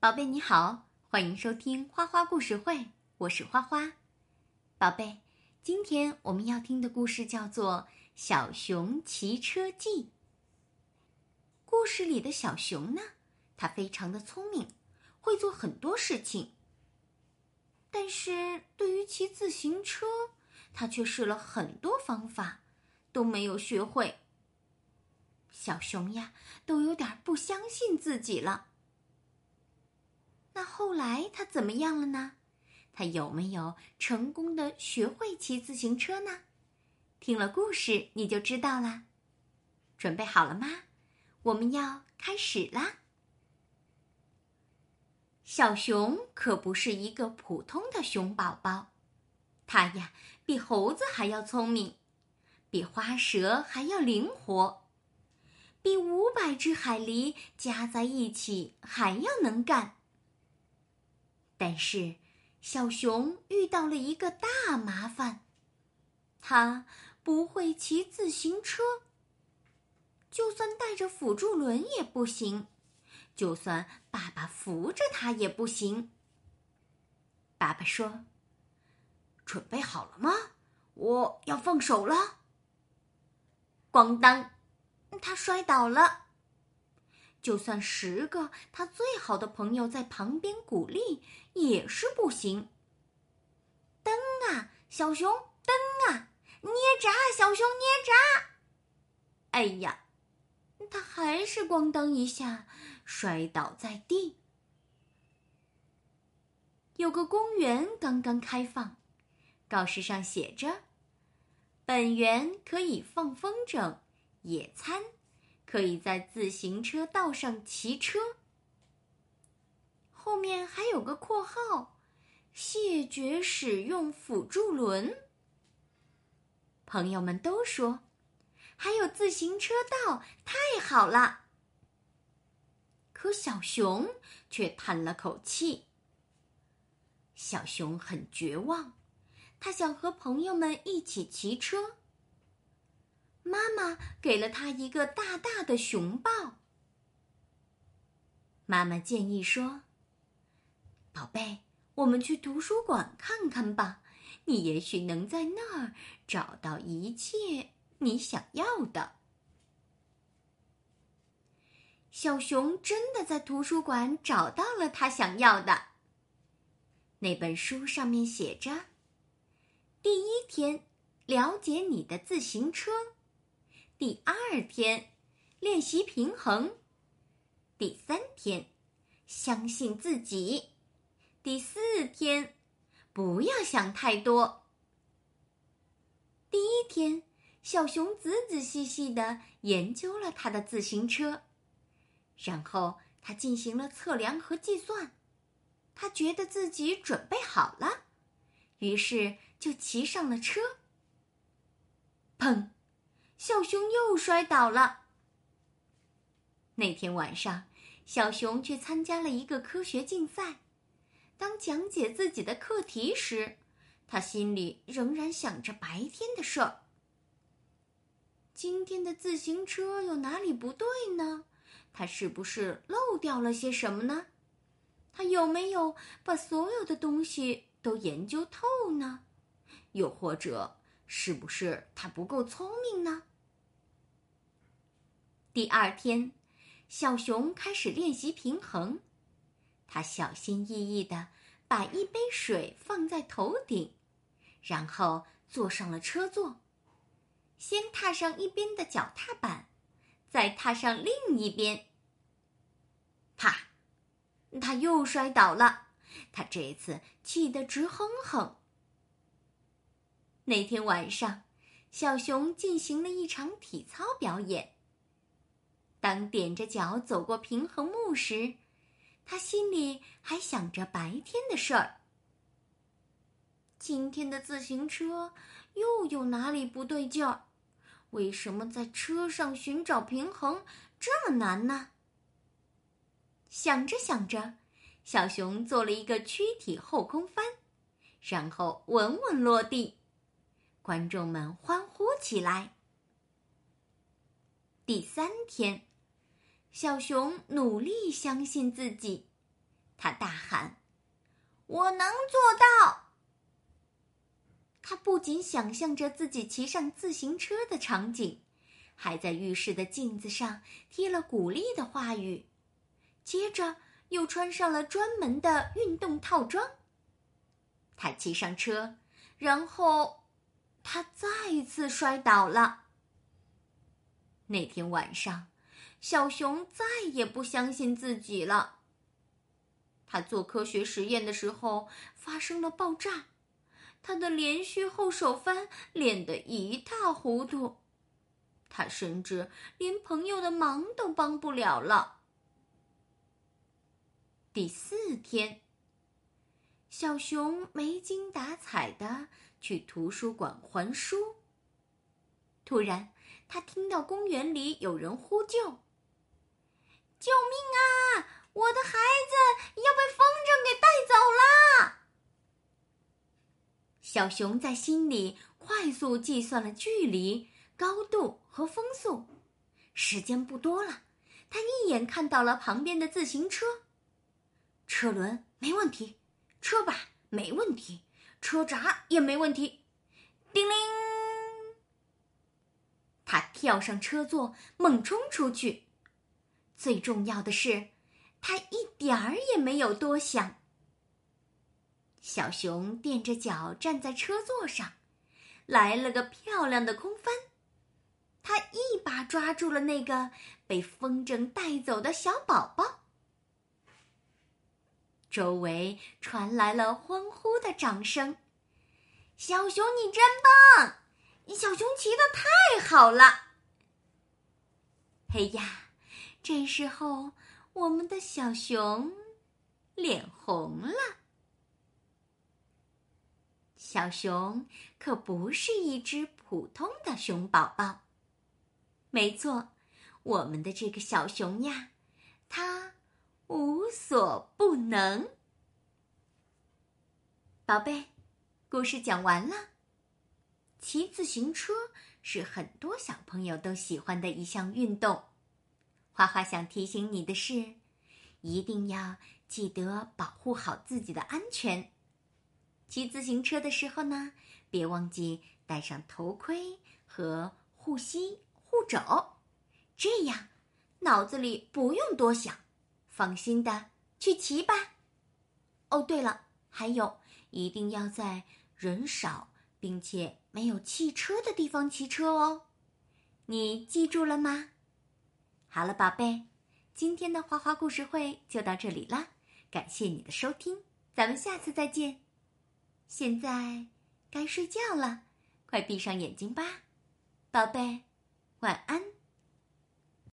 宝贝你好，欢迎收听花花故事会，我是花花。宝贝，今天我们要听的故事叫做《小熊骑车记》。故事里的小熊呢，它非常的聪明，会做很多事情。但是对于骑自行车，它却试了很多方法，都没有学会。小熊呀，都有点不相信自己了。那后来他怎么样了呢？他有没有成功的学会骑自行车呢？听了故事你就知道了。准备好了吗？我们要开始啦。小熊可不是一个普通的熊宝宝，它呀比猴子还要聪明，比花蛇还要灵活，比五百只海狸加在一起还要能干。但是，小熊遇到了一个大麻烦，它不会骑自行车。就算带着辅助轮也不行，就算爸爸扶着它也不行。爸爸说：“准备好了吗？我要放手了。”咣当，他摔倒了。就算十个他最好的朋友在旁边鼓励，也是不行。蹬啊，小熊，蹬啊！捏闸，小熊，捏闸！哎呀，他还是咣当一下摔倒在地。有个公园刚刚开放，告示上写着：“本园可以放风筝、野餐。”可以在自行车道上骑车。后面还有个括号，谢绝使用辅助轮。朋友们都说，还有自行车道，太好了。可小熊却叹了口气。小熊很绝望，他想和朋友们一起骑车。妈妈给了他一个大大的熊抱。妈妈建议说：“宝贝，我们去图书馆看看吧，你也许能在那儿找到一切你想要的。”小熊真的在图书馆找到了他想要的。那本书上面写着：“第一天，了解你的自行车。”第二天，练习平衡；第三天，相信自己；第四天，不要想太多。第一天，小熊仔仔细细的研究了他的自行车，然后他进行了测量和计算，他觉得自己准备好了，于是就骑上了车。砰！小熊又摔倒了。那天晚上，小熊去参加了一个科学竞赛。当讲解自己的课题时，他心里仍然想着白天的事儿。今天的自行车有哪里不对呢？他是不是漏掉了些什么呢？他有没有把所有的东西都研究透呢？又或者，是不是他不够聪明呢？第二天，小熊开始练习平衡。他小心翼翼地把一杯水放在头顶，然后坐上了车座。先踏上一边的脚踏板，再踏上另一边。啪！他又摔倒了。他这次气得直哼哼。那天晚上，小熊进行了一场体操表演。当踮着脚走过平衡木时，他心里还想着白天的事儿。今天的自行车又有哪里不对劲儿？为什么在车上寻找平衡这么难呢？想着想着，小熊做了一个躯体后空翻，然后稳稳落地，观众们欢呼起来。第三天。小熊努力相信自己，他大喊：“我能做到！”他不仅想象着自己骑上自行车的场景，还在浴室的镜子上贴了鼓励的话语，接着又穿上了专门的运动套装。他骑上车，然后他再一次摔倒了。那天晚上，小熊再也不相信自己了。他做科学实验的时候发生了爆炸，他的连续后手翻练得一塌糊涂，他甚至连朋友的忙都帮不了了。第四天，小熊没精打采的去图书馆还书，突然。他听到公园里有人呼救：“救命啊！我的孩子要被风筝给带走了！”小熊在心里快速计算了距离、高度和风速，时间不多了。他一眼看到了旁边的自行车，车轮没问题，车把没问题，车闸也没问题。叮铃。他跳上车座，猛冲出去。最重要的是，他一点儿也没有多想。小熊垫着脚站在车座上，来了个漂亮的空翻。他一把抓住了那个被风筝带走的小宝宝。周围传来了欢呼的掌声。小熊，你真棒！小熊骑的太好了！嘿呀，这时候我们的小熊脸红了。小熊可不是一只普通的熊宝宝。没错，我们的这个小熊呀，它无所不能。宝贝，故事讲完了。骑自行车是很多小朋友都喜欢的一项运动。花花想提醒你的是，一定要记得保护好自己的安全。骑自行车的时候呢，别忘记戴上头盔和护膝、护肘，这样脑子里不用多想，放心的去骑吧。哦，对了，还有一定要在人少并且。没有汽车的地方骑车哦，你记住了吗？好了，宝贝，今天的花花故事会就到这里了，感谢你的收听，咱们下次再见。现在该睡觉了，快闭上眼睛吧，宝贝，晚安。